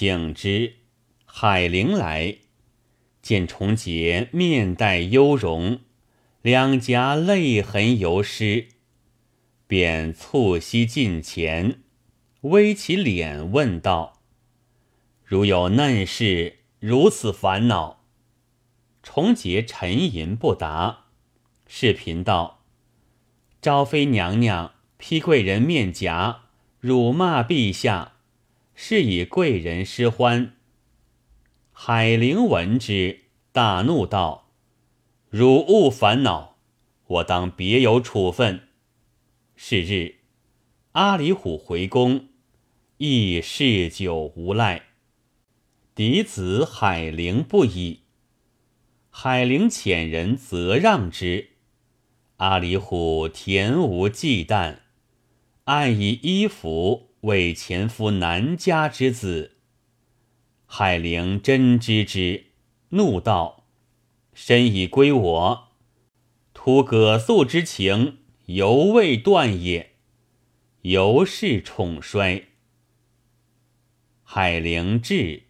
请之。海陵来，见重杰面带忧容，两颊泪痕犹湿，便促膝近前，微起脸问道：“如有嫩事，如此烦恼？”重杰沉吟不答。视频道：“昭妃娘娘批贵人面颊，辱骂陛下，是以贵人失欢。”海灵闻之，大怒道：“汝勿烦恼，我当别有处分。”是日，阿里虎回宫，亦嗜酒无赖。嫡子海灵不已，海灵遣人责让之，阿里虎恬无忌惮，暗以衣服为前夫南家之子。海灵真知之，怒道：“身已归我，图葛素之情，犹未断也。犹是宠衰。”海灵至，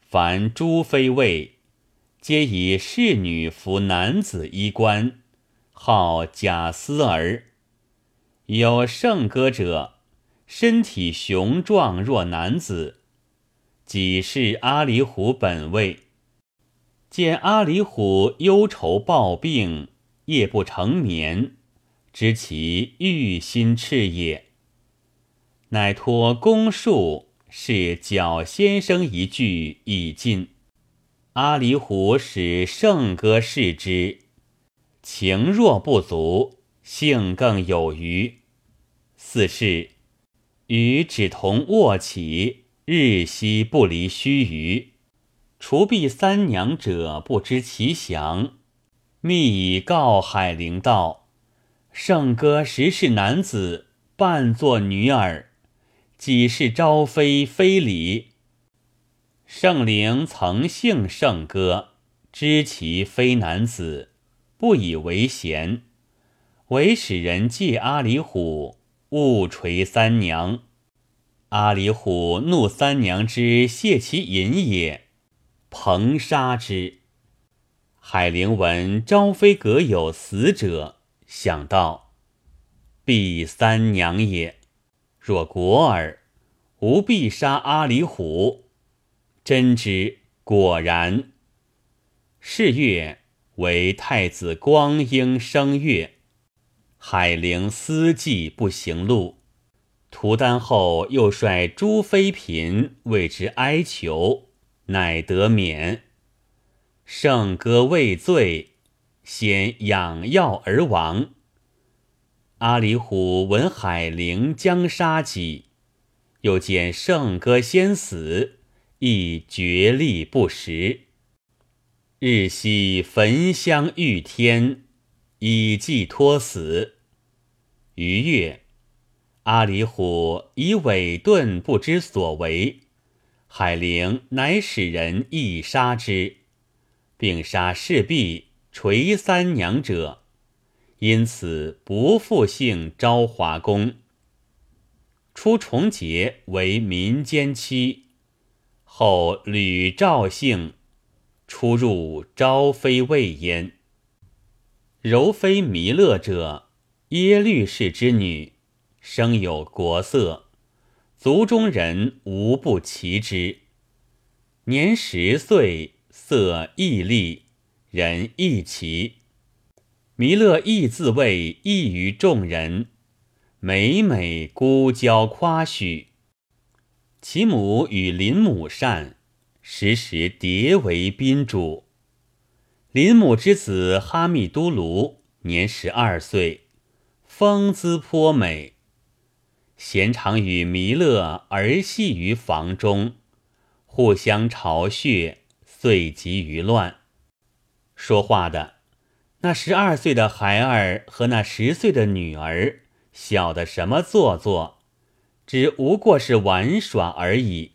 凡诸妃位，皆以侍女服男子衣冠，号贾思儿。有圣歌者，身体雄壮若男子。己是阿里虎本位，见阿里虎忧愁抱病，夜不成眠，知其欲心炽也。乃托公术，是角先生一句已尽。阿里虎使圣歌视之，情若不足，性更有余。四是与只同卧起。日夕不离须臾，除避三娘者不知其详。密以告海陵道：“圣哥实是男子，扮作女儿，几是朝妃非礼。圣灵曾幸圣哥，知其非男子，不以为贤，唯使人借阿里虎，误垂三娘。”阿里虎怒三娘之泄其淫也，彭杀之。海灵闻昭妃阁有死者，想到必三娘也。若果尔，吾必杀阿里虎。真之，果然。是月为太子光阴生月，海灵思计不行路。屠丹后，又率诸妃嫔为之哀求，乃得免。圣歌未醉，先养药而亡。阿里虎闻海陵将杀己，又见圣歌先死，亦决力不食。日夕焚香欲天，以寄托死。余月。阿里虎以伪遁不知所为，海陵乃使人亦杀之，并杀侍婢垂三娘者，因此不复姓昭华宫。初重节为民间妻，后吕赵姓，出入昭妃位焉。柔妃弥勒者，耶律氏之女。生有国色，族中人无不齐之。年十岁，色亦丽，人亦奇。弥勒亦自谓异于众人，每每孤娇夸许。其母与林母善，时时迭为宾主。林母之子哈密都卢年十二岁，风姿颇美。闲常与弥勒儿戏于房中，互相嘲谑，遂集于乱。说话的那十二岁的孩儿和那十岁的女儿，晓得什么做作，只无过是玩耍而已，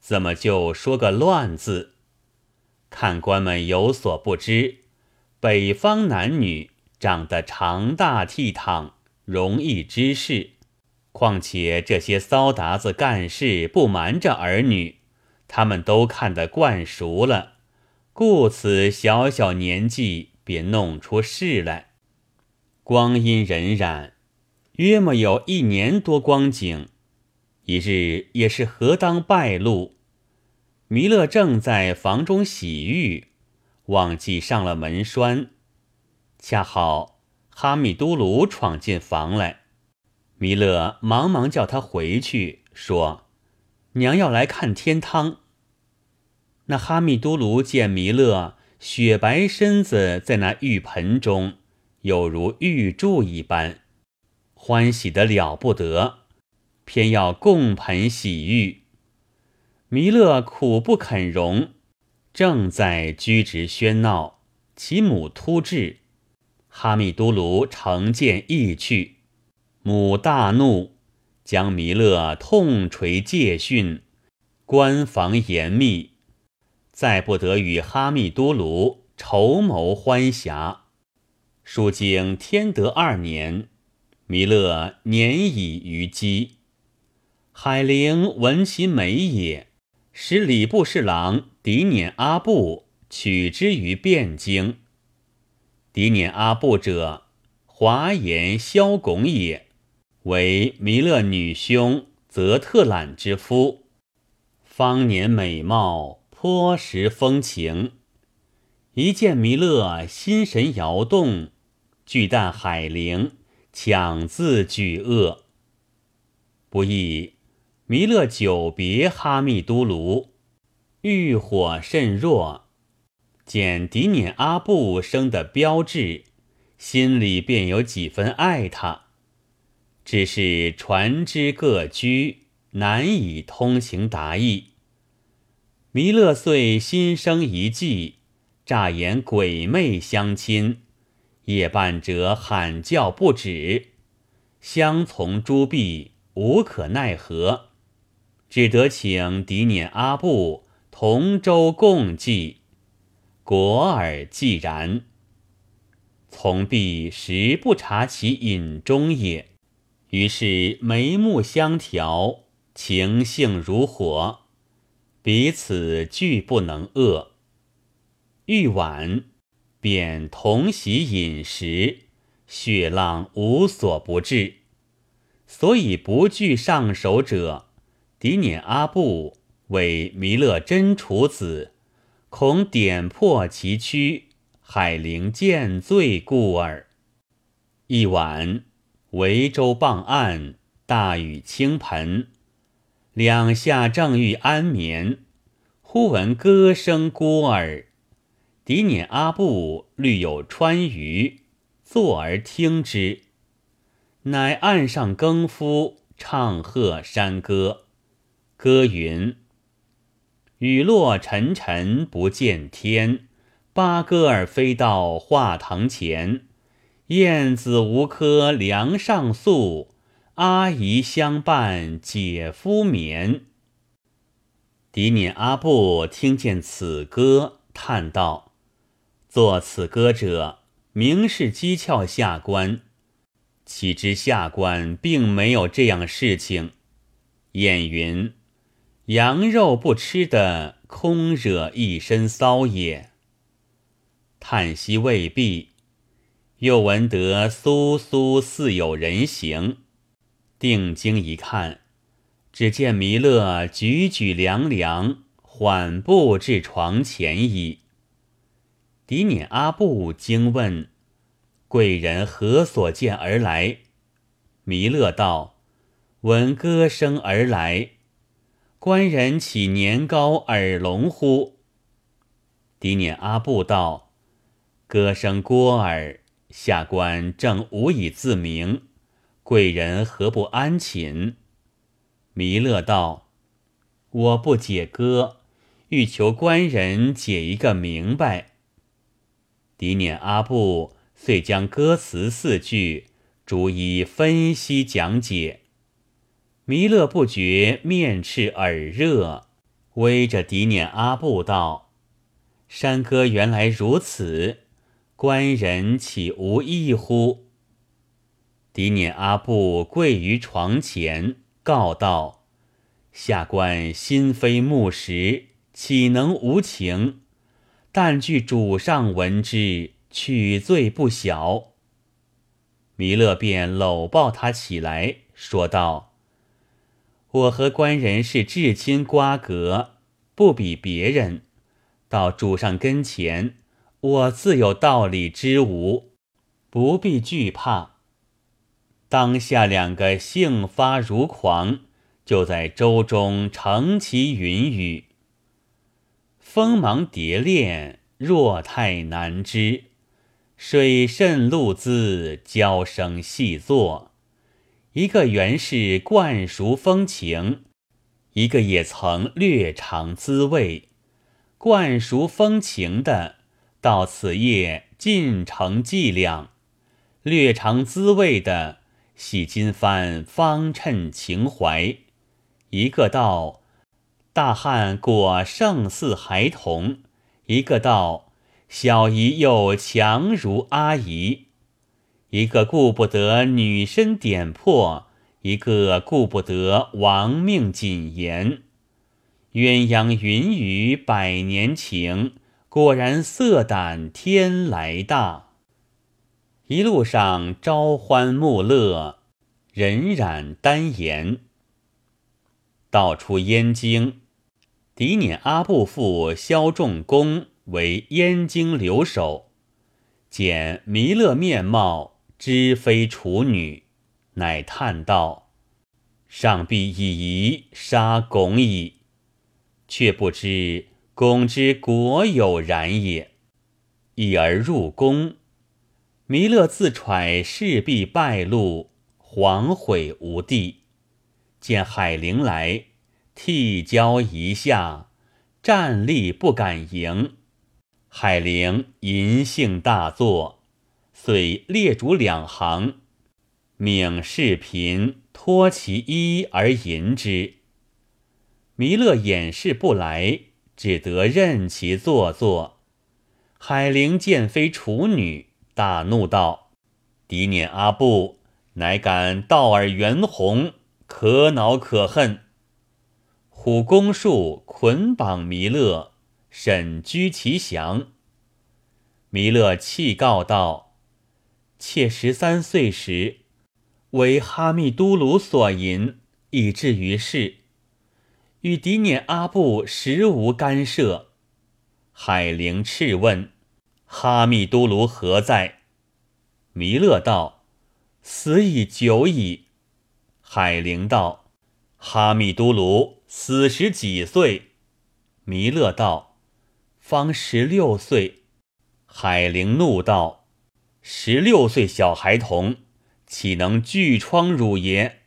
怎么就说个乱字？看官们有所不知，北方男女长得长大倜傥，容易知事。况且这些骚达子干事不瞒着儿女，他们都看得惯熟了，故此小小年纪便弄出事来。光阴荏苒，约莫有一年多光景。一日也是何当败露，弥勒正在房中洗浴，忘记上了门栓，恰好哈密都卢闯进房来。弥勒忙忙叫他回去，说：“娘要来看天汤。”那哈密都卢见弥勒雪白身子在那浴盆中，有如玉柱一般，欢喜的了不得。偏要共盆洗浴，弥勒苦不肯容，正在居直喧闹，其母突至，哈密都卢乘剑亦去，母大怒，将弥勒痛捶戒训，关防严密，再不得与哈密都卢筹谋欢暇。书经天德二年，弥勒年已于基。海陵闻其美也，使礼部侍郎狄辇阿布取之于汴京。狄辇阿布者，华严萧拱也，为弥勒女兄泽特懒之夫，方年美貌，颇识风情。一见弥勒，心神摇动，惧惮海灵，强自举恶，不意。弥勒久别哈密都卢，欲火甚弱，见迪辇阿布生的标志，心里便有几分爱他。只是船只各居，难以通情达意。弥勒遂心生一计，诈言鬼魅相亲，夜半者喊叫不止，相从诸婢无可奈何。只得请狄辇阿布同舟共济，果尔既然。从必实不察其隐中也，于是眉目相调，情性如火，彼此俱不能遏。欲晚，便同席饮食，血浪无所不至，所以不惧上手者。狄辇阿布为弥勒真处子，恐点破其躯，海陵见罪故耳。一晚，维州傍岸，大雨倾盆，两下正欲安眠，忽闻歌声孤耳。狄辇阿布虑有川渝，坐而听之，乃岸上更夫唱和山歌。歌云：雨落沉沉不见天，八哥儿飞到画堂前。燕子无科梁上宿，阿姨相伴姐夫眠。狄辇阿布听见此歌，叹道：“作此歌者，明是讥诮下官，岂知下官并没有这样事情。”燕云。羊肉不吃的，空惹一身骚也。叹息未必，又闻得苏苏似有人形，定睛一看，只见弥勒举举凉凉，缓步至床前矣。狄辇阿布惊问：“贵人何所见而来？”弥勒道：“闻歌声而来。”官人岂年高耳聋乎？狄辇阿布道：“歌声郭耳，下官正无以自明，贵人何不安寝？”弥勒道：“我不解歌，欲求官人解一个明白。”迪辇阿布遂将歌词四句逐一分析讲解。弥勒不觉面赤耳热，微着迪辇阿布道：“山歌原来如此，官人岂无异乎？”狄辇阿布跪于床前，告道：“下官心非木石，岂能无情？但据主上闻之，取罪不小。”弥勒便搂抱他起来，说道：“我和官人是至亲瓜葛，不比别人。到主上跟前，我自有道理之无，不必惧怕。”当下两个兴发如狂，就在舟中乘其云雨，锋芒蝶恋，若太难知。水甚露滋，娇声细作。一个原是惯熟风情，一个也曾略尝滋味。惯熟风情的，到此夜尽成伎俩；略尝滋味的，洗金幡方衬情怀。一个道大汉果胜似孩童，一个道。小姨又强如阿姨，一个顾不得女身点破，一个顾不得亡命谨言。鸳鸯云雨百年情，果然色胆天来大。一路上朝欢暮乐，荏苒丹颜。道出燕京，嫡辇阿部父萧仲公。为燕京留守，见弥勒面貌，知非处女，乃叹道：“上必以夷杀拱矣。”却不知公之国有然也。已而入宫，弥勒自揣势必败露，惶悔无地。见海灵来，涕交一下，站立不敢迎。海灵淫性大作，遂列主两行，命侍嫔脱其衣而淫之。弥勒掩饰不来，只得任其做作。海灵见非处女，大怒道：“嫡辇阿布，乃敢盗尔袁弘，可恼可恨！”虎公术捆绑弥勒。审居其详。弥勒泣告道：“妾十三岁时，为哈密都鲁所淫，以至于世。与嫡辇阿布实无干涉。”海灵斥问：“哈密都卢何在？”弥勒道：“死已久矣。”海灵道：“哈密都卢死时几岁？”弥勒道。方十六岁，海灵怒道：“十六岁小孩童，岂能拒疮辱爷？”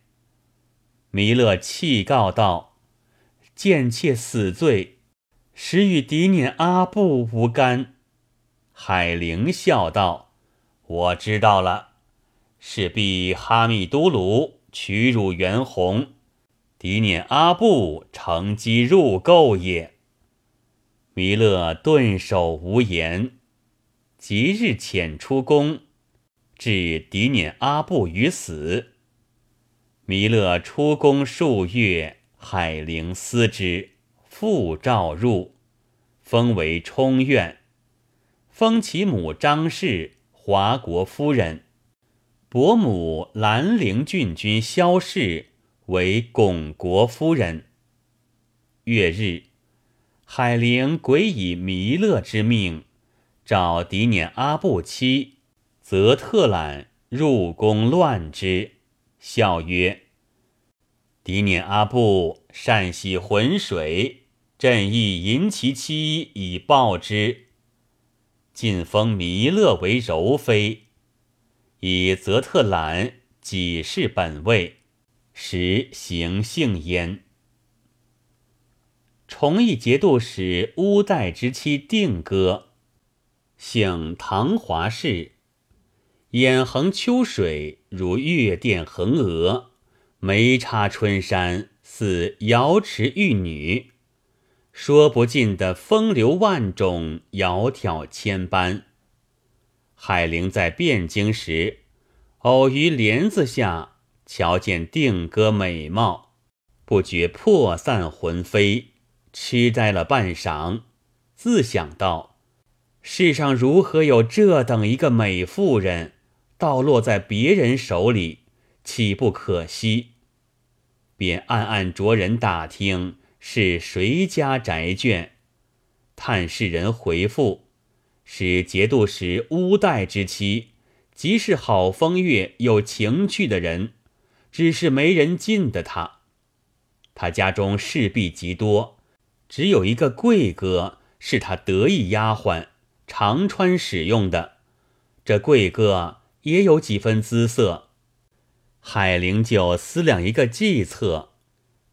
弥勒气告道：“见妾死罪，实与嫡辇阿布无干。”海灵笑道：“我知道了，是必哈密都鲁屈辱袁弘，嫡辇阿布乘机入垢也。”弥勒顿首无言，即日遣出宫，置嫡辇阿布于死。弥勒出宫数月，海陵思之，复召入，封为充院，封其母张氏华国夫人，伯母兰陵郡君萧氏为巩国夫人。月日。海陵鬼以弥勒之命，召嫡辇阿布妻则特懒入宫乱之，笑曰：“嫡辇阿布善喜浑水，朕亦淫其妻以报之。晋封弥勒为柔妃，以泽特懒己是本位，实行幸焉。”崇义节度使乌代之妻定歌，姓唐华氏，眼横秋水如月殿横额，眉插春山似瑶池玉女，说不尽的风流万种，窈窕千般。海玲在汴京时，偶于帘子下瞧见定歌美貌，不觉魄散魂飞，痴呆了半晌，自想到：世上如何有这等一个美妇人，倒落在别人手里，岂不可惜？便暗暗着人打听是谁家宅眷，探视人回复。是节度使乌代之妻，即是好风月、有情趣的人，只是没人进的他。他家中侍婢极多，只有一个贵哥是他得意丫鬟，常穿使用的。这贵哥也有几分姿色。海灵就思量一个计策，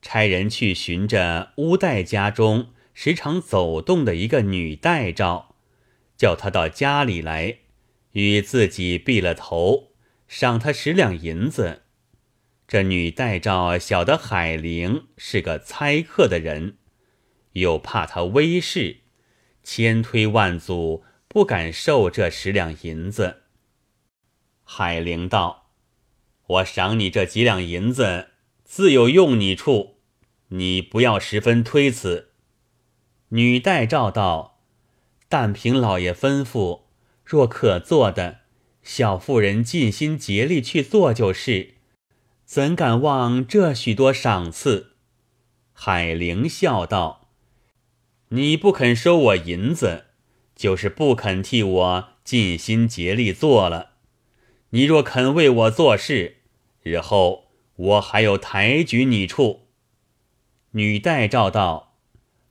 差人去寻着乌代家中时常走动的一个女代诏。叫他到家里来，与自己避了头，赏他十两银子。这女代诏晓得海玲是个猜客的人，又怕他威势，千推万阻，不敢受这十两银子。海玲道：“我赏你这几两银子，自有用你处，你不要十分推辞。”女代诏道。但凭老爷吩咐，若可做的，小妇人尽心竭力去做就是，怎敢忘这许多赏赐？海玲笑道：“你不肯收我银子，就是不肯替我尽心竭力做了。你若肯为我做事，日后我还有抬举你处。”女代诏道：“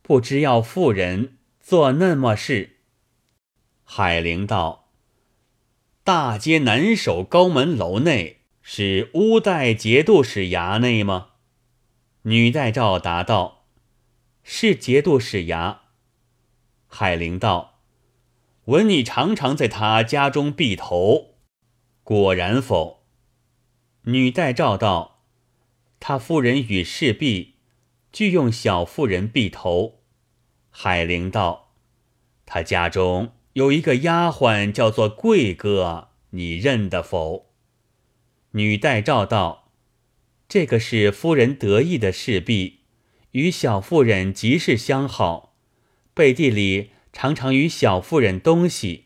不知要妇人做那么事。”海灵道：“大街南首高门楼内是乌代节度使衙内吗？”女代诏答道：“是节度使衙。”海灵道：“闻你常常在他家中避头，果然否？”女代诏道：“他夫人与侍婢俱用小妇人闭头。”海灵道：“他家中。”有一个丫鬟叫做贵哥，你认得否？女代诏道：“这个是夫人得意的侍婢，与小妇人极是相好，背地里常常与小妇人东西，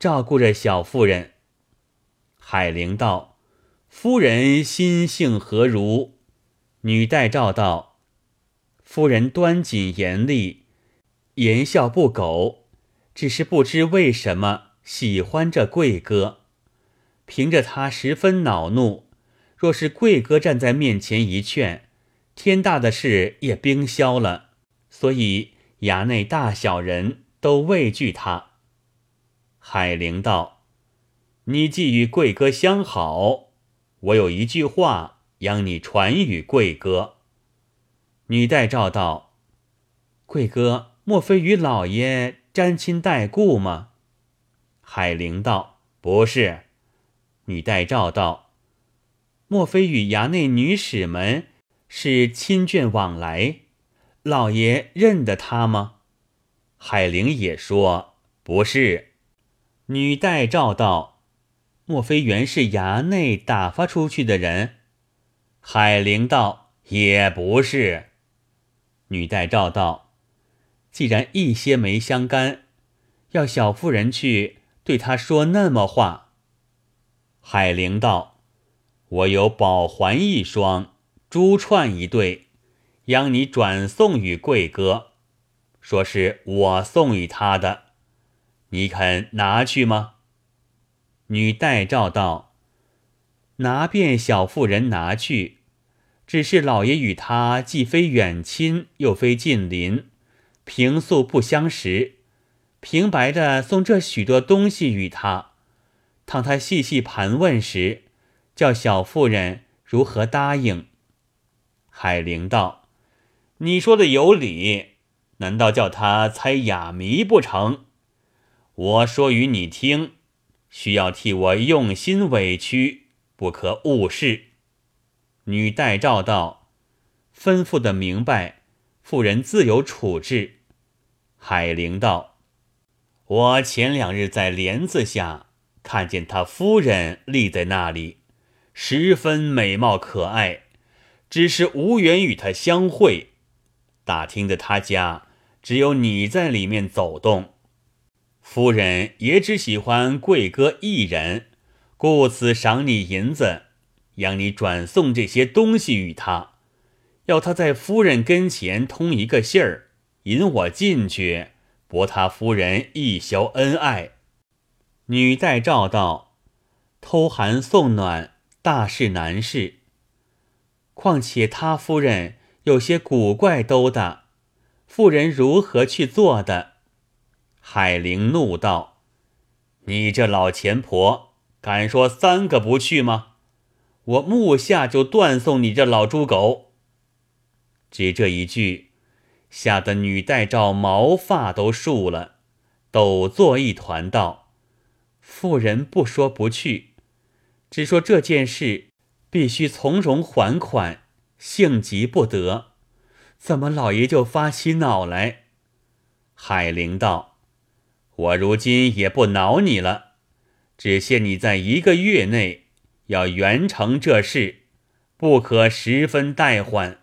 照顾着小妇人。”海灵道：“夫人心性何如？”女代诏道：“夫人端谨严厉，言笑不苟。”只是不知为什么喜欢这贵哥，凭着他十分恼怒。若是贵哥站在面前一劝，天大的事也冰消了。所以衙内大小人都畏惧他。海灵道：“你既与贵哥相好，我有一句话央你传与贵哥。”女代诏道：“贵哥莫非与老爷？”沾亲带故吗？海灵道：“不是。”女代诏道：“莫非与衙内女使们是亲眷往来？老爷认得她吗？”海灵也说：“不是。”女代诏道：“莫非原是衙内打发出去的人？”海灵道：“也不是。”女代照道。既然一些没相干，要小妇人去对他说那么话。海灵道：“我有宝环一双，珠串一对，央你转送与贵哥，说是我送与他的，你肯拿去吗？”女代诏道：“拿便小妇人拿去，只是老爷与他既非远亲，又非近邻。”平素不相识，平白的送这许多东西与他，当他细细盘问时，叫小妇人如何答应？海灵道：“你说的有理，难道叫他猜哑谜不成？我说与你听，需要替我用心委屈，不可误事。”女代诏道：“吩咐的明白，妇人自有处置。”海灵道：“我前两日在帘子下看见他夫人立在那里，十分美貌可爱，只是无缘与他相会。打听的他家只有你在里面走动。夫人也只喜欢贵哥一人，故此赏你银子，让你转送这些东西与他，要他在夫人跟前通一个信儿，引我进去，博他夫人一宵恩爱。女代诏道：“偷寒送暖，大事难事。况且他夫人有些古怪兜的，妇人如何去做的？”海玲怒道：“你这老钱婆，敢说三个不去吗？我目下就断送你这老猪狗！”只这一句，吓得女代诏毛发都竖了，抖作一团，道：“妇人不说不去，只说这件事必须从容还款，性急不得。怎么老爷就发起恼来？”海玲道。我如今也不恼你了，只限你在一个月内要圆成这事，不可十分怠缓。